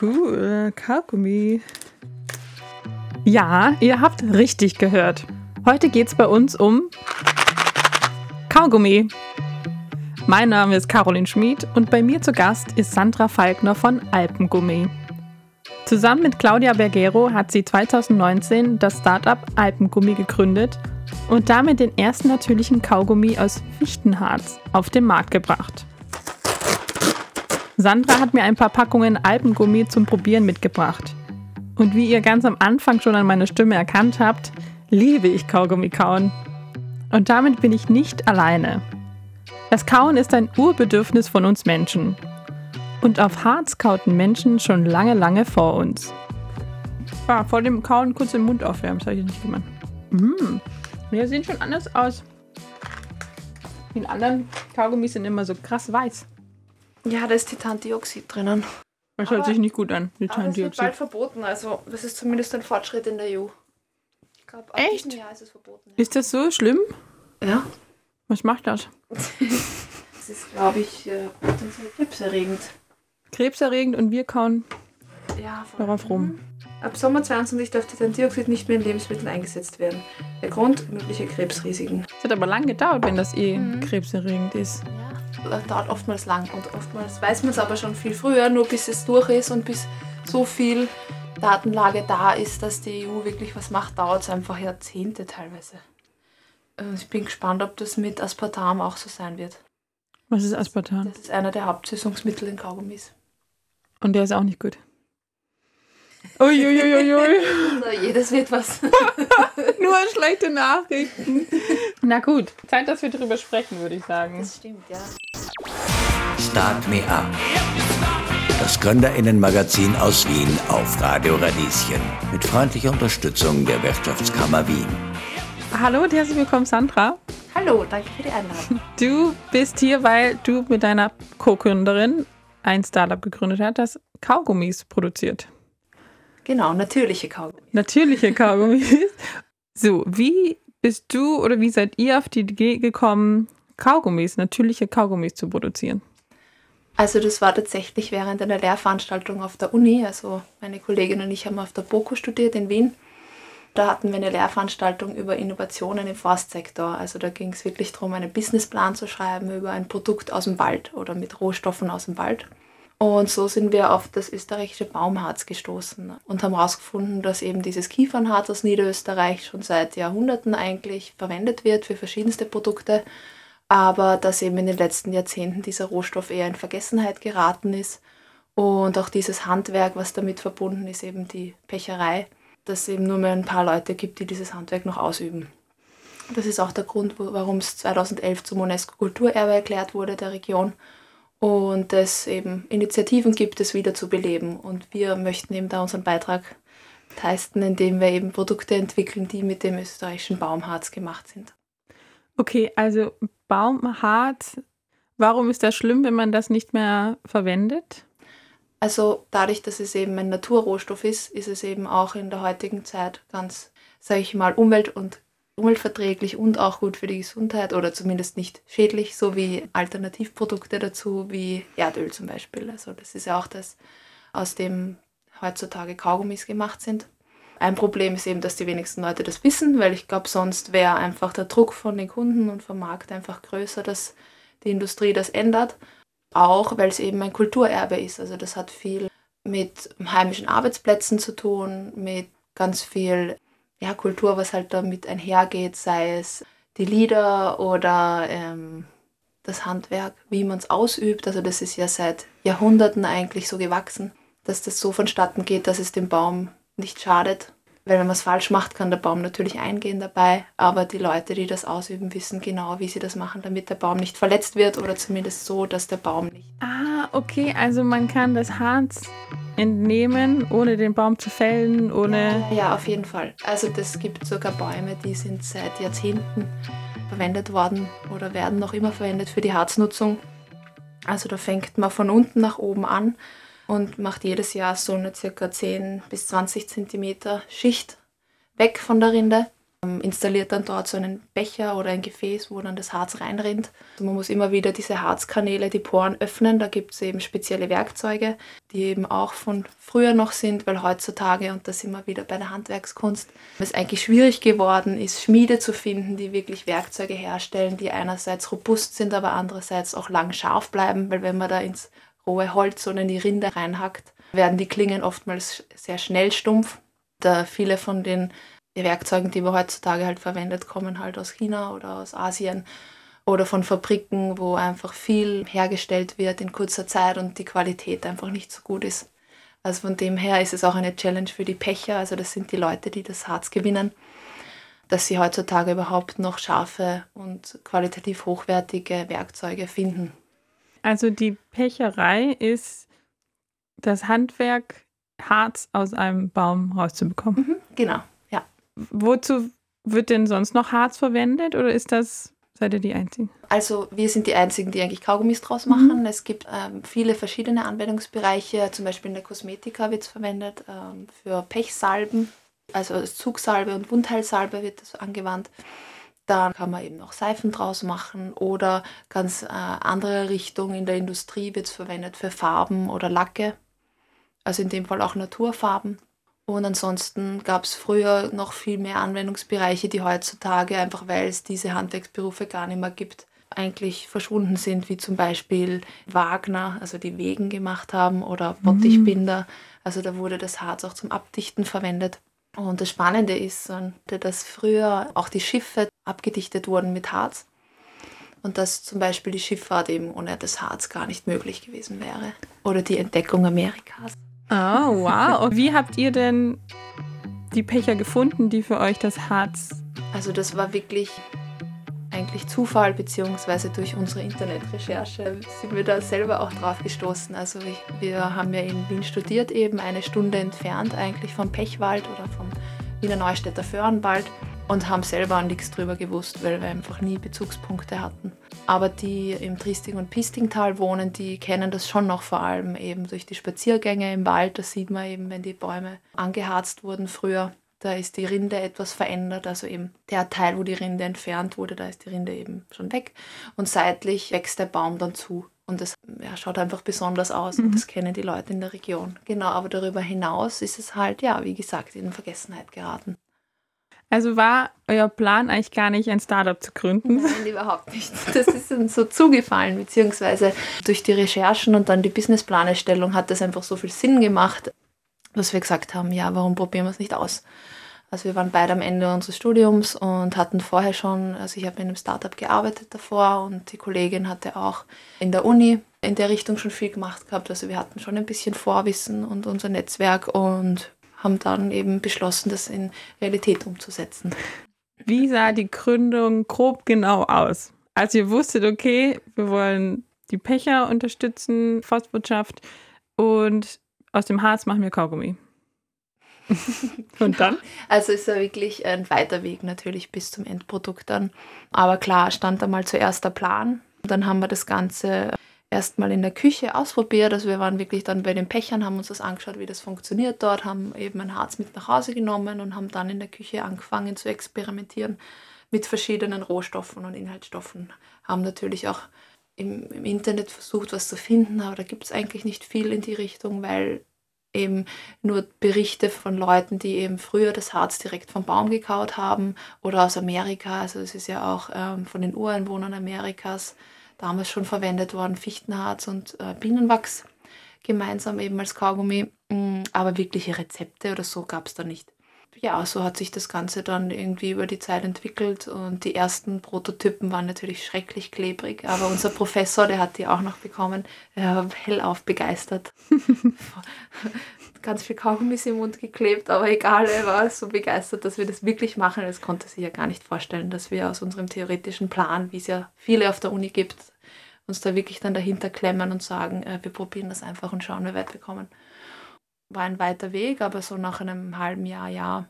Cool, Kaugummi. Ja, ihr habt richtig gehört. Heute geht's bei uns um Kaugummi. Mein Name ist Caroline Schmid und bei mir zu Gast ist Sandra Falkner von Alpengummi. Zusammen mit Claudia Bergero hat sie 2019 das Startup Alpengummi gegründet und damit den ersten natürlichen Kaugummi aus Fichtenharz auf den Markt gebracht. Sandra hat mir ein paar Packungen Alpengummi zum Probieren mitgebracht. Und wie ihr ganz am Anfang schon an meiner Stimme erkannt habt, liebe ich Kaugummi kauen. Und damit bin ich nicht alleine. Das Kauen ist ein Urbedürfnis von uns Menschen. Und auf Harz kauten Menschen schon lange, lange vor uns. Ah, vor dem Kauen kurz den Mund aufwärmen, das habe ich nicht gemacht. Mmh. Die sehen schon anders aus. Die anderen Kaugummis sind immer so krass weiß. Ja, da ist Titandioxid drinnen. Das hört sich nicht gut an, Aber es wird Titandioxid. bald verboten, also das ist zumindest ein Fortschritt in der EU. Ich glaube, ab Echt? diesem Jahr ist es verboten. Ist das so schlimm? Ja, Was macht das? das ist, glaube ich, äh, potenziell krebserregend. Krebserregend und wir kauen Ja, darauf rum. Ab Sommer 22 darf Titandioxid nicht mehr in Lebensmitteln eingesetzt werden. Der Grund, mögliche Krebsrisiken. Es hat aber lang gedauert, wenn das eh Mhm. krebserregend ist. Dauert oftmals lang und oftmals weiß man es aber schon viel früher, nur bis es durch ist und bis so viel Datenlage da ist, dass die EU wirklich was macht, dauert es einfach Jahrzehnte teilweise. Und ich bin gespannt, ob das mit Aspartam auch so sein wird. Was ist Aspartam? Das ist einer der Hauptsüßungsmittel in Kaugummis. Und der ist auch nicht gut. Uiuiuiui. Also jedes wird was. Nur schlechte Nachrichten. Na gut, Zeit, dass wir drüber sprechen, würde ich sagen. Das stimmt, ja. Start Me Up. Das Gründerinnenmagazin aus Wien auf Radio Radieschen. Mit freundlicher Unterstützung der Wirtschaftskammer Wien. Hallo und herzlich willkommen, Sandra. Hallo, danke für die Einladung. Du bist hier, weil du mit deiner Co-Gründerin ein Startup gegründet hast, das Kaugummis produziert. Genau, natürliche Kaugummis. Natürliche Kaugummis. So, wie bist du oder wie seid ihr auf die Idee gekommen, Kaugummis, natürliche Kaugummis zu produzieren? Also das war tatsächlich während einer Lehrveranstaltung auf der Uni. Also meine Kollegin und ich haben auf der BOKU studiert in Wien. Da hatten wir eine Lehrveranstaltung über Innovationen im Forstsektor. Also da ging es wirklich darum, einen Businessplan zu schreiben über ein Produkt aus dem Wald oder mit Rohstoffen aus dem Wald. Und so sind wir auf das österreichische Baumharz gestoßen und haben herausgefunden, dass eben dieses Kiefernharz aus Niederösterreich schon seit Jahrhunderten eigentlich verwendet wird für verschiedenste Produkte aber dass eben in den letzten Jahrzehnten dieser Rohstoff eher in Vergessenheit geraten ist und auch dieses Handwerk, was damit verbunden ist, eben die Pecherei, dass es eben nur mehr ein paar Leute gibt, die dieses Handwerk noch ausüben. Das ist auch der Grund, warum es 2011 zum UNESCO-Kulturerbe erklärt wurde der Region und es eben Initiativen gibt, es wieder zu beleben. Und wir möchten eben da unseren Beitrag leisten, indem wir eben Produkte entwickeln, die mit dem österreichischen Baumharz gemacht sind. Okay, also Baumharz, warum ist das schlimm, wenn man das nicht mehr verwendet? Also dadurch, dass es eben ein Naturrohstoff ist, ist es eben auch in der heutigen Zeit ganz, sage ich mal, umwelt- und umweltverträglich und auch gut für die Gesundheit oder zumindest nicht schädlich, so wie Alternativprodukte dazu, wie Erdöl zum Beispiel. Also das ist ja auch das, aus dem heutzutage Kaugummis gemacht sind. Ein Problem ist eben, dass die wenigsten Leute das wissen, weil ich glaube, sonst wäre einfach der Druck von den Kunden und vom Markt einfach größer, dass die Industrie das ändert. Auch weil es eben ein Kulturerbe ist. Also das hat viel mit heimischen Arbeitsplätzen zu tun, mit ganz viel ja, Kultur, was halt damit einhergeht, sei es die Lieder oder ähm, das Handwerk, wie man es ausübt. Also das ist ja seit Jahrhunderten eigentlich so gewachsen, dass das so vonstatten geht, dass es dem Baum nicht schadet. Weil wenn man es falsch macht, kann der Baum natürlich eingehen dabei, aber die Leute, die das ausüben, wissen genau, wie sie das machen, damit der Baum nicht verletzt wird oder zumindest so, dass der Baum nicht Ah, okay, also man kann das Harz entnehmen, ohne den Baum zu fällen, ohne... Ja, auf jeden Fall. Also das gibt sogar Bäume, die sind seit Jahrzehnten verwendet worden oder werden noch immer verwendet für die Harznutzung. Also da fängt man von unten nach oben an und macht jedes Jahr so eine circa 10 bis 20 Zentimeter Schicht weg von der Rinde installiert dann dort so einen Becher oder ein Gefäß, wo dann das Harz reinrinnt. Also man muss immer wieder diese Harzkanäle, die Poren öffnen. Da gibt es eben spezielle Werkzeuge, die eben auch von früher noch sind, weil heutzutage, und da sind wir wieder bei der Handwerkskunst, es eigentlich schwierig geworden ist, Schmiede zu finden, die wirklich Werkzeuge herstellen, die einerseits robust sind, aber andererseits auch lang scharf bleiben, weil wenn man da ins rohe Holz oder in die Rinde reinhackt, werden die Klingen oftmals sehr schnell stumpf. Da viele von den Werkzeugen, die wir heutzutage halt verwendet, kommen halt aus China oder aus Asien oder von Fabriken, wo einfach viel hergestellt wird in kurzer Zeit und die Qualität einfach nicht so gut ist. Also von dem her ist es auch eine Challenge für die Pecher, also das sind die Leute, die das Harz gewinnen, dass sie heutzutage überhaupt noch scharfe und qualitativ hochwertige Werkzeuge finden. Also die Pecherei ist das Handwerk, Harz aus einem Baum rauszubekommen. Mhm, genau. Wozu wird denn sonst noch Harz verwendet oder ist das, seid ihr die Einzigen? Also wir sind die Einzigen, die eigentlich Kaugummis draus machen. Mhm. Es gibt ähm, viele verschiedene Anwendungsbereiche, zum Beispiel in der Kosmetika wird es verwendet, ähm, für Pechsalben, also als Zugsalbe und Wundheilsalbe wird das angewandt. Dann kann man eben noch Seifen draus machen oder ganz äh, andere Richtung in der Industrie wird es verwendet für Farben oder Lacke also in dem Fall auch Naturfarben. Und ansonsten gab es früher noch viel mehr Anwendungsbereiche, die heutzutage, einfach weil es diese Handwerksberufe gar nicht mehr gibt, eigentlich verschwunden sind, wie zum Beispiel Wagner, also die Wegen gemacht haben, oder mhm. Bottichbinder. Also da wurde das Harz auch zum Abdichten verwendet. Und das Spannende ist, dass früher auch die Schiffe abgedichtet wurden mit Harz und dass zum Beispiel die Schifffahrt eben ohne das Harz gar nicht möglich gewesen wäre. Oder die Entdeckung Amerikas. Oh, wow. Wie habt ihr denn die Pecher gefunden, die für euch das Harz? Also das war wirklich eigentlich Zufall, beziehungsweise durch unsere Internetrecherche sind wir da selber auch drauf gestoßen. Also ich, wir haben ja in Wien studiert, eben eine Stunde entfernt eigentlich vom Pechwald oder vom Wiener Neustädter Föhrenwald und haben selber nichts drüber gewusst, weil wir einfach nie Bezugspunkte hatten. Aber die im Triesting- und Pistingtal wohnen, die kennen das schon noch vor allem eben durch die Spaziergänge im Wald. Da sieht man eben, wenn die Bäume angeharzt wurden früher, da ist die Rinde etwas verändert. Also eben der Teil, wo die Rinde entfernt wurde, da ist die Rinde eben schon weg. Und seitlich wächst der Baum dann zu. Und das ja, schaut einfach besonders aus mhm. und das kennen die Leute in der Region. Genau, aber darüber hinaus ist es halt, ja, wie gesagt, in Vergessenheit geraten. Also war euer Plan eigentlich gar nicht, ein Startup zu gründen? Nein, überhaupt nicht. Das ist uns so zugefallen, beziehungsweise durch die Recherchen und dann die Businessplanerstellung hat das einfach so viel Sinn gemacht, dass wir gesagt haben, ja, warum probieren wir es nicht aus? Also wir waren beide am Ende unseres Studiums und hatten vorher schon, also ich habe in einem Startup gearbeitet davor und die Kollegin hatte auch in der Uni in der Richtung schon viel gemacht gehabt. Also wir hatten schon ein bisschen Vorwissen und unser Netzwerk und haben dann eben beschlossen, das in Realität umzusetzen. Wie sah die Gründung grob genau aus? Als ihr wusstet, okay, wir wollen die Pecher unterstützen, Forstwirtschaft und aus dem Harz machen wir Kaugummi. und dann? Also ist ja wirklich ein weiter Weg natürlich bis zum Endprodukt dann. Aber klar, stand einmal zuerst der Plan. Dann haben wir das Ganze erstmal in der Küche ausprobiert. Also wir waren wirklich dann bei den Pechern, haben uns das angeschaut, wie das funktioniert dort, haben eben ein Harz mit nach Hause genommen und haben dann in der Küche angefangen zu experimentieren mit verschiedenen Rohstoffen und Inhaltsstoffen. Haben natürlich auch im, im Internet versucht, was zu finden, aber da gibt es eigentlich nicht viel in die Richtung, weil eben nur Berichte von Leuten, die eben früher das Harz direkt vom Baum gekaut haben oder aus Amerika. Also es ist ja auch ähm, von den Ureinwohnern Amerikas damals schon verwendet worden, Fichtenharz und äh, Bienenwachs gemeinsam eben als Kaugummi. Mm, aber wirkliche Rezepte oder so gab es da nicht. Ja, so hat sich das Ganze dann irgendwie über die Zeit entwickelt und die ersten Prototypen waren natürlich schrecklich klebrig, aber unser Professor, der hat die auch noch bekommen, er war hellauf begeistert. Ganz viel Kaugummis im Mund geklebt, aber egal, er war so begeistert, dass wir das wirklich machen. Das konnte sich ja gar nicht vorstellen, dass wir aus unserem theoretischen Plan, wie es ja viele auf der Uni gibt, uns da wirklich dann dahinter klemmen und sagen, äh, wir probieren das einfach und schauen, wie weit wir kommen. War ein weiter Weg, aber so nach einem halben Jahr, Jahr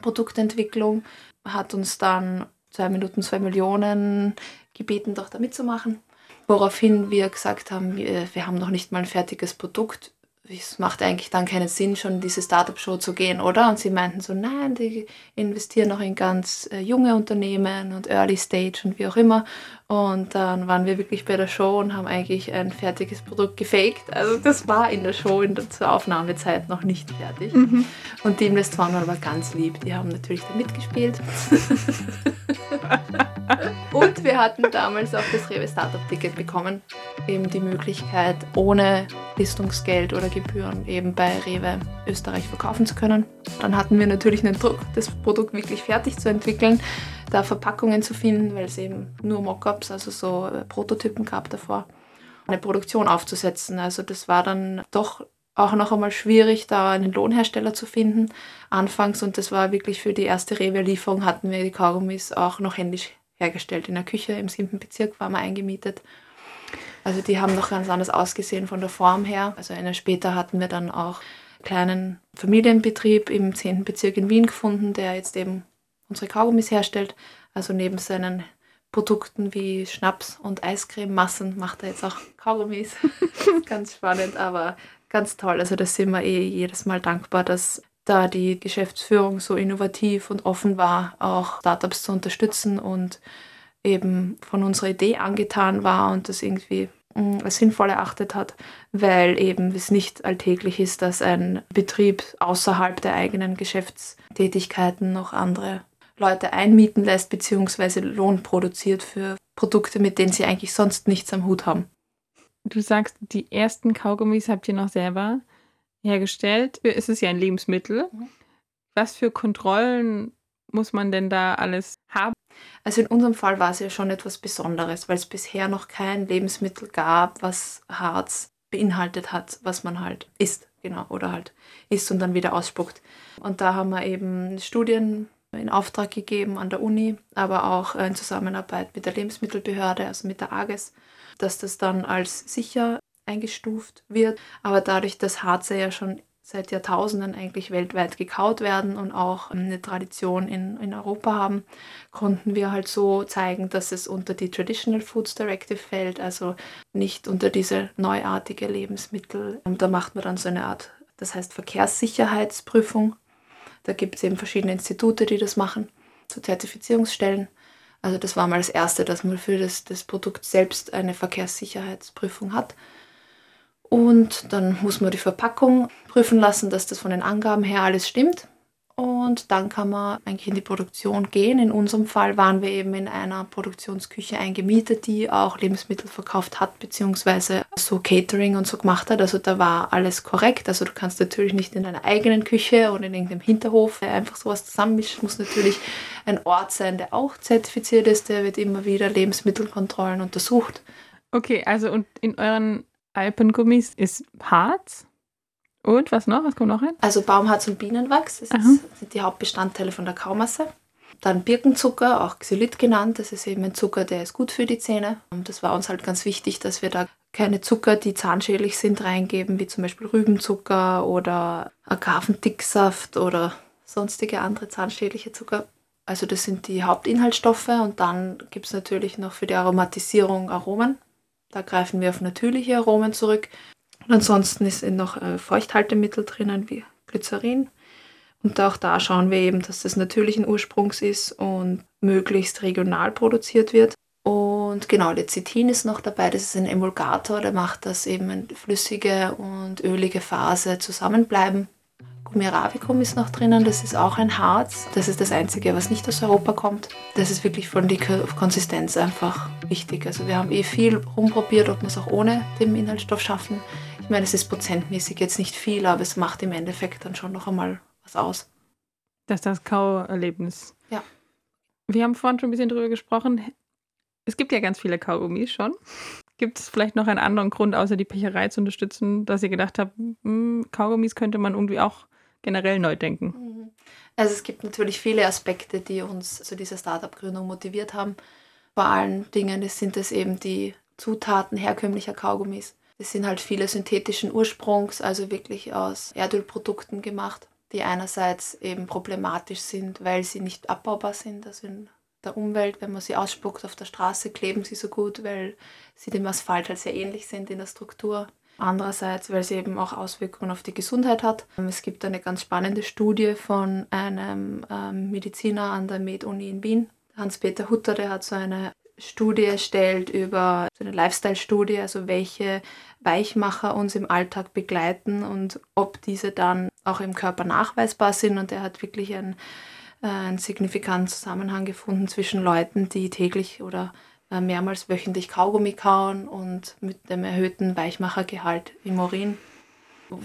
Produktentwicklung hat uns dann zwei Minuten, zwei Millionen gebeten, doch da mitzumachen. Woraufhin wir gesagt haben, wir, haben noch nicht mal ein fertiges Produkt. es macht eigentlich dann keinen Sinn, schon in diese Startup-Show zu gehen, oder? Und sie meinten so, nein, die investieren noch in ganz äh, junge Unternehmen und Early Stage und wie auch immer. Und dann waren wir wirklich bei der Show und haben eigentlich ein fertiges Produkt gefaked. Also das war in der Show in der, zur Aufnahmezeit noch nicht fertig. Mhm. Und die Investoren waren aber ganz lieb. Die haben natürlich da mitgespielt. und wir hatten damals auch das Rewe Startup Ticket bekommen. Eben die Möglichkeit, ohne Listungsgeld oder Gebühren eben bei Rewe Österreich verkaufen zu können. Dann hatten wir natürlich einen Druck, das Produkt wirklich fertig zu entwickeln da Verpackungen zu finden, weil es eben nur Mockups, also so äh, Prototypen gab davor, eine Produktion aufzusetzen. Also das war dann doch auch noch einmal schwierig, da einen Lohnhersteller zu finden anfangs. Und das war wirklich für die erste Rewe-Lieferung hatten wir die Kaugummis auch noch händisch hergestellt. In der Küche im siebten Bezirk waren wir eingemietet. Also die haben noch ganz anders ausgesehen von der Form her. Also eine später hatten wir dann auch einen kleinen Familienbetrieb im zehnten Bezirk in Wien gefunden, der jetzt eben unsere Kaugummis herstellt. Also neben seinen Produkten wie Schnaps und Eiscrememassen macht er jetzt auch Kaugummis. ganz spannend, aber ganz toll. Also da sind wir eh jedes Mal dankbar, dass da die Geschäftsführung so innovativ und offen war, auch Startups zu unterstützen und eben von unserer Idee angetan war und das irgendwie mm, als sinnvoll erachtet hat, weil eben es nicht alltäglich ist, dass ein Betrieb außerhalb der eigenen Geschäftstätigkeiten noch andere Leute einmieten lässt, beziehungsweise Lohn produziert für Produkte, mit denen sie eigentlich sonst nichts am Hut haben. Du sagst, die ersten Kaugummis habt ihr noch selber hergestellt. Es ist ja ein Lebensmittel. Mhm. Was für Kontrollen muss man denn da alles haben? Also in unserem Fall war es ja schon etwas Besonderes, weil es bisher noch kein Lebensmittel gab, was Harz beinhaltet hat, was man halt isst, genau, oder halt isst und dann wieder ausspuckt. Und da haben wir eben Studien in Auftrag gegeben an der Uni, aber auch in Zusammenarbeit mit der Lebensmittelbehörde, also mit der AGES, dass das dann als sicher eingestuft wird. Aber dadurch, dass Harze ja schon seit Jahrtausenden eigentlich weltweit gekaut werden und auch eine Tradition in, in Europa haben, konnten wir halt so zeigen, dass es unter die Traditional Foods Directive fällt, also nicht unter diese neuartige Lebensmittel. Und da macht man dann so eine Art, das heißt Verkehrssicherheitsprüfung da gibt es eben verschiedene Institute, die das machen, so Zertifizierungsstellen. Also das war mal das Erste, dass man für das, das Produkt selbst eine Verkehrssicherheitsprüfung hat. Und dann muss man die Verpackung prüfen lassen, dass das von den Angaben her alles stimmt. Und dann kann man eigentlich in die Produktion gehen. In unserem Fall waren wir eben in einer Produktionsküche eingemietet, die auch Lebensmittel verkauft hat, beziehungsweise so Catering und so gemacht hat. Also da war alles korrekt. Also du kannst natürlich nicht in deiner eigenen Küche oder in irgendeinem Hinterhof einfach sowas zusammenmischen. Es muss natürlich ein Ort sein, der auch zertifiziert ist. Der wird immer wieder Lebensmittelkontrollen untersucht. Okay, also und in euren Alpengummis ist Harz? Und was noch? Was kommt noch rein? Also Baumharz und Bienenwachs, das ist, sind die Hauptbestandteile von der Kaumasse. Dann Birkenzucker, auch Xylit genannt. Das ist eben ein Zucker, der ist gut für die Zähne. Und das war uns halt ganz wichtig, dass wir da keine Zucker, die zahnschädlich sind, reingeben, wie zum Beispiel Rübenzucker oder Agavendicksaft oder sonstige andere zahnschädliche Zucker. Also das sind die Hauptinhaltsstoffe und dann gibt es natürlich noch für die Aromatisierung Aromen. Da greifen wir auf natürliche Aromen zurück. Und ansonsten ist noch äh, Feuchthaltemittel drinnen wie Glycerin. Und auch da schauen wir eben, dass das natürlichen Ursprungs ist und möglichst regional produziert wird. Und genau, Lecithin ist noch dabei, das ist ein Emulgator, der macht, dass eben flüssige und ölige Phase zusammenbleiben. Gumiravicum ist noch drinnen, das ist auch ein Harz. Das ist das Einzige, was nicht aus Europa kommt. Das ist wirklich von der Konsistenz einfach wichtig. Also wir haben eh viel rumprobiert, ob wir es auch ohne den Inhaltsstoff schaffen. Ich meine, es ist prozentmäßig jetzt nicht viel, aber es macht im Endeffekt dann schon noch einmal was aus. Das ist das Kauerlebnis. Ja. Wir haben vorhin schon ein bisschen drüber gesprochen. Es gibt ja ganz viele Kaugummis schon. Gibt es vielleicht noch einen anderen Grund, außer die Pecherei zu unterstützen, dass ihr gedacht habt, hm, Kaugummis könnte man irgendwie auch generell neu denken? Mhm. Also es gibt natürlich viele Aspekte, die uns zu dieser Startup-Gründung motiviert haben. Vor allen Dingen sind es eben die Zutaten herkömmlicher Kaugummis. Es sind halt viele synthetischen Ursprungs, also wirklich aus Erdölprodukten gemacht, die einerseits eben problematisch sind, weil sie nicht abbaubar sind. Also in der Umwelt, wenn man sie ausspuckt auf der Straße, kleben sie so gut, weil sie dem Asphalt halt sehr ähnlich sind in der Struktur. Andererseits, weil es eben auch Auswirkungen auf die Gesundheit hat. Es gibt eine ganz spannende Studie von einem ähm, Mediziner an der Med-Uni in Wien, Hans-Peter Hutter, der hat so eine Studie erstellt über so eine Lifestyle-Studie, also welche Weichmacher uns im Alltag begleiten und ob diese dann auch im Körper nachweisbar sind. Und er hat wirklich einen, äh, einen signifikanten Zusammenhang gefunden zwischen Leuten, die täglich oder äh, mehrmals wöchentlich Kaugummi kauen und mit dem erhöhten Weichmachergehalt im Urin.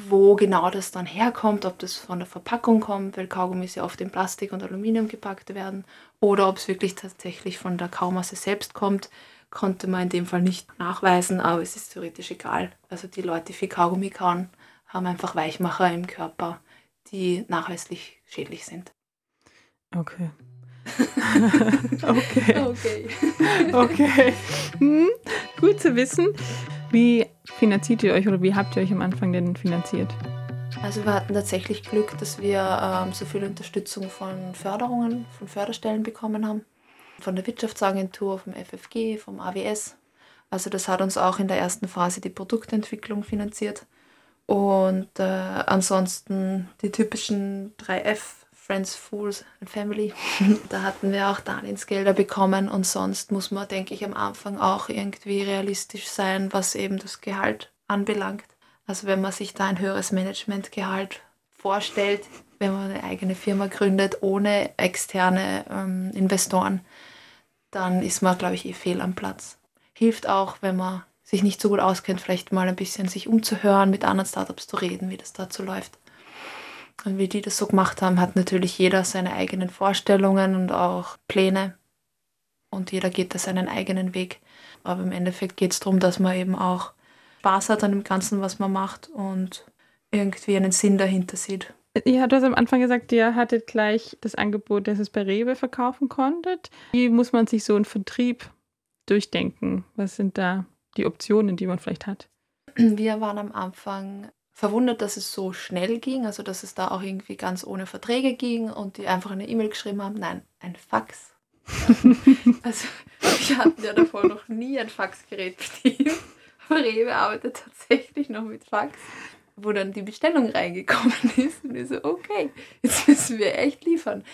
Wo genau das dann herkommt, ob das von der Verpackung kommt, weil Kaugummis ja oft in Plastik und Aluminium gepackt werden, oder ob es wirklich tatsächlich von der Kaumasse selbst kommt, konnte man in dem Fall nicht nachweisen, aber es ist theoretisch egal. Also die Leute, die viel Kaugummi kauen, haben einfach Weichmacher im Körper, die nachweislich schädlich sind. Okay. okay. Okay. Okay. Hm, gut zu wissen. Wie finanziert ihr euch oder wie habt ihr euch am Anfang denn finanziert? Also wir hatten tatsächlich Glück, dass wir ähm, so viel Unterstützung von Förderungen, von Förderstellen bekommen haben. Von der Wirtschaftsagentur, vom FFG, vom AWS. Also das hat uns auch in der ersten Phase die Produktentwicklung finanziert. Und äh, ansonsten die typischen 3F Friends, Fools and Family. da hatten wir auch Darlehensgelder bekommen und sonst muss man, denke ich, am Anfang auch irgendwie realistisch sein, was eben das Gehalt anbelangt. Also wenn man sich da ein höheres Managementgehalt vorstellt, wenn man eine eigene Firma gründet ohne externe ähm, Investoren, dann ist man, glaube ich, eh fehl am Platz. Hilft auch, wenn man sich nicht so gut auskennt, vielleicht mal ein bisschen sich umzuhören, mit anderen Startups zu reden, wie das dazu läuft. Und wie die das so gemacht haben, hat natürlich jeder seine eigenen Vorstellungen und auch Pläne. Und jeder geht da seinen eigenen Weg. Aber im Endeffekt geht es darum, dass man eben auch Spaß hat an dem Ganzen, was man macht und irgendwie einen Sinn dahinter sieht. Ja, du hast am Anfang gesagt, ihr hattet gleich das Angebot, dass es bei Rewe verkaufen konntet. Wie muss man sich so einen Vertrieb durchdenken? Was sind da die Optionen, die man vielleicht hat? Wir waren am Anfang verwundert, dass es so schnell ging, also dass es da auch irgendwie ganz ohne Verträge ging und die einfach eine E-Mail geschrieben haben, nein, ein Fax. also wir hatten ja davor noch nie ein Faxgerät bedient. Aber Rewe arbeitet tatsächlich noch mit Fax, wo dann die Bestellung reingekommen ist und ich so, okay, jetzt müssen wir echt liefern.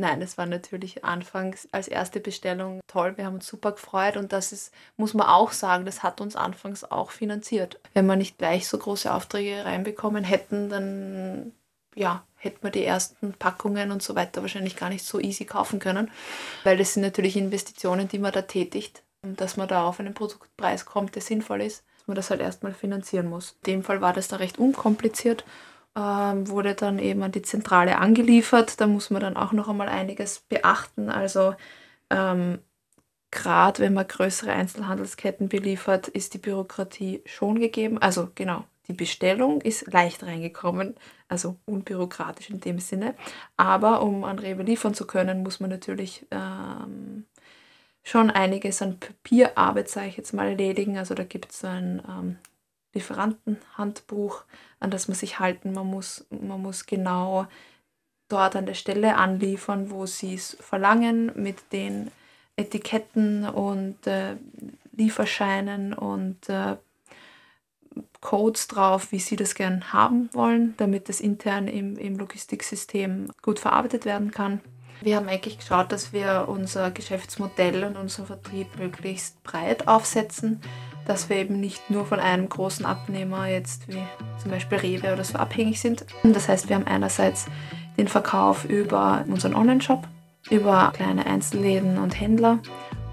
Nein, das war natürlich anfangs als erste Bestellung toll. Wir haben uns super gefreut und das ist, muss man auch sagen, das hat uns anfangs auch finanziert. Wenn wir nicht gleich so große Aufträge reinbekommen hätten, dann ja, hätten wir die ersten Packungen und so weiter wahrscheinlich gar nicht so easy kaufen können, weil das sind natürlich Investitionen, die man da tätigt, dass man da auf einen Produktpreis kommt, der sinnvoll ist, dass man das halt erstmal finanzieren muss. In dem Fall war das da recht unkompliziert ähm, wurde dann eben an die Zentrale angeliefert. Da muss man dann auch noch einmal einiges beachten. Also ähm, gerade wenn man größere Einzelhandelsketten beliefert, ist die Bürokratie schon gegeben. Also genau, die Bestellung ist leicht reingekommen, also unbürokratisch in dem Sinne. Aber um an Rewe liefern zu können, muss man natürlich ähm, schon einiges an Papierarbeit, sage ich jetzt mal, erledigen. Also da gibt es ein ähm, Lieferantenhandbuch, an das man sich halten. Man muss, man muss genau dort an der Stelle anliefern, wo sie es verlangen, mit den Etiketten und äh, Lieferscheinen und äh, Codes drauf, wie sie das gern haben wollen, damit das intern im, im Logistiksystem gut verarbeitet werden kann. Wir haben eigentlich geschaut, dass wir unser Geschäftsmodell und unseren Vertrieb möglichst breit aufsetzen dass wir eben nicht nur von einem großen Abnehmer jetzt wie zum Beispiel Rewe oder so abhängig sind. Das heißt, wir haben einerseits den Verkauf über unseren Online-Shop, über kleine Einzelläden und Händler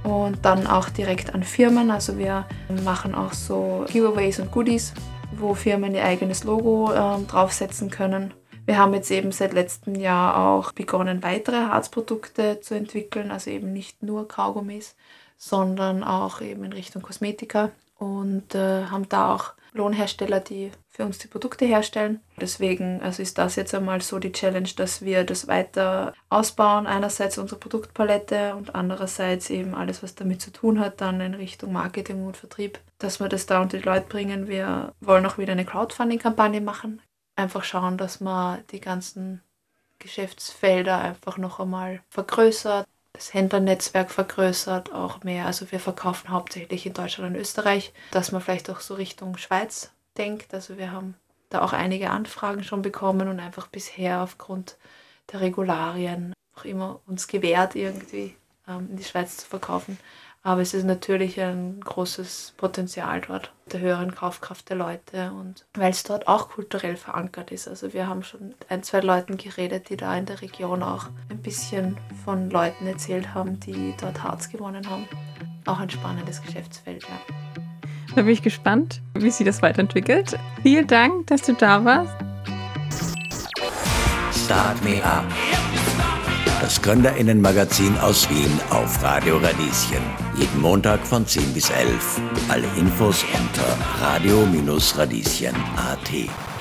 und dann auch direkt an Firmen. Also wir machen auch so Giveaways und Goodies, wo Firmen ihr eigenes Logo äh, draufsetzen können. Wir haben jetzt eben seit letztem Jahr auch begonnen, weitere Harzprodukte zu entwickeln, also eben nicht nur Kaugummis, sondern auch eben in Richtung Kosmetika und äh, haben da auch Lohnhersteller, die für uns die Produkte herstellen. Deswegen also ist das jetzt einmal so die Challenge, dass wir das weiter ausbauen. Einerseits unsere Produktpalette und andererseits eben alles, was damit zu tun hat, dann in Richtung Marketing und Vertrieb, dass wir das da unter die Leute bringen. Wir wollen auch wieder eine Crowdfunding-Kampagne machen. Einfach schauen, dass man die ganzen Geschäftsfelder einfach noch einmal vergrößert das Händlernetzwerk vergrößert, auch mehr. Also wir verkaufen hauptsächlich in Deutschland und Österreich, dass man vielleicht auch so Richtung Schweiz denkt. Also wir haben da auch einige Anfragen schon bekommen und einfach bisher aufgrund der Regularien auch immer uns gewährt, irgendwie ähm, in die Schweiz zu verkaufen. Aber es ist natürlich ein großes Potenzial dort der höheren Kaufkraft der Leute und weil es dort auch kulturell verankert ist. Also wir haben schon mit ein, zwei Leuten geredet, die da in der Region auch ein bisschen von Leuten erzählt haben, die dort Harz gewonnen haben. Auch ein spannendes Geschäftsfeld, ja. Da bin ich gespannt, wie sich das weiterentwickelt. Vielen Dank, dass du da warst. Start Me Up. Das Gründerinnenmagazin aus Wien auf Radio Radieschen. Jeden Montag von 10 bis 11. Alle Infos unter radio-radieschen.at.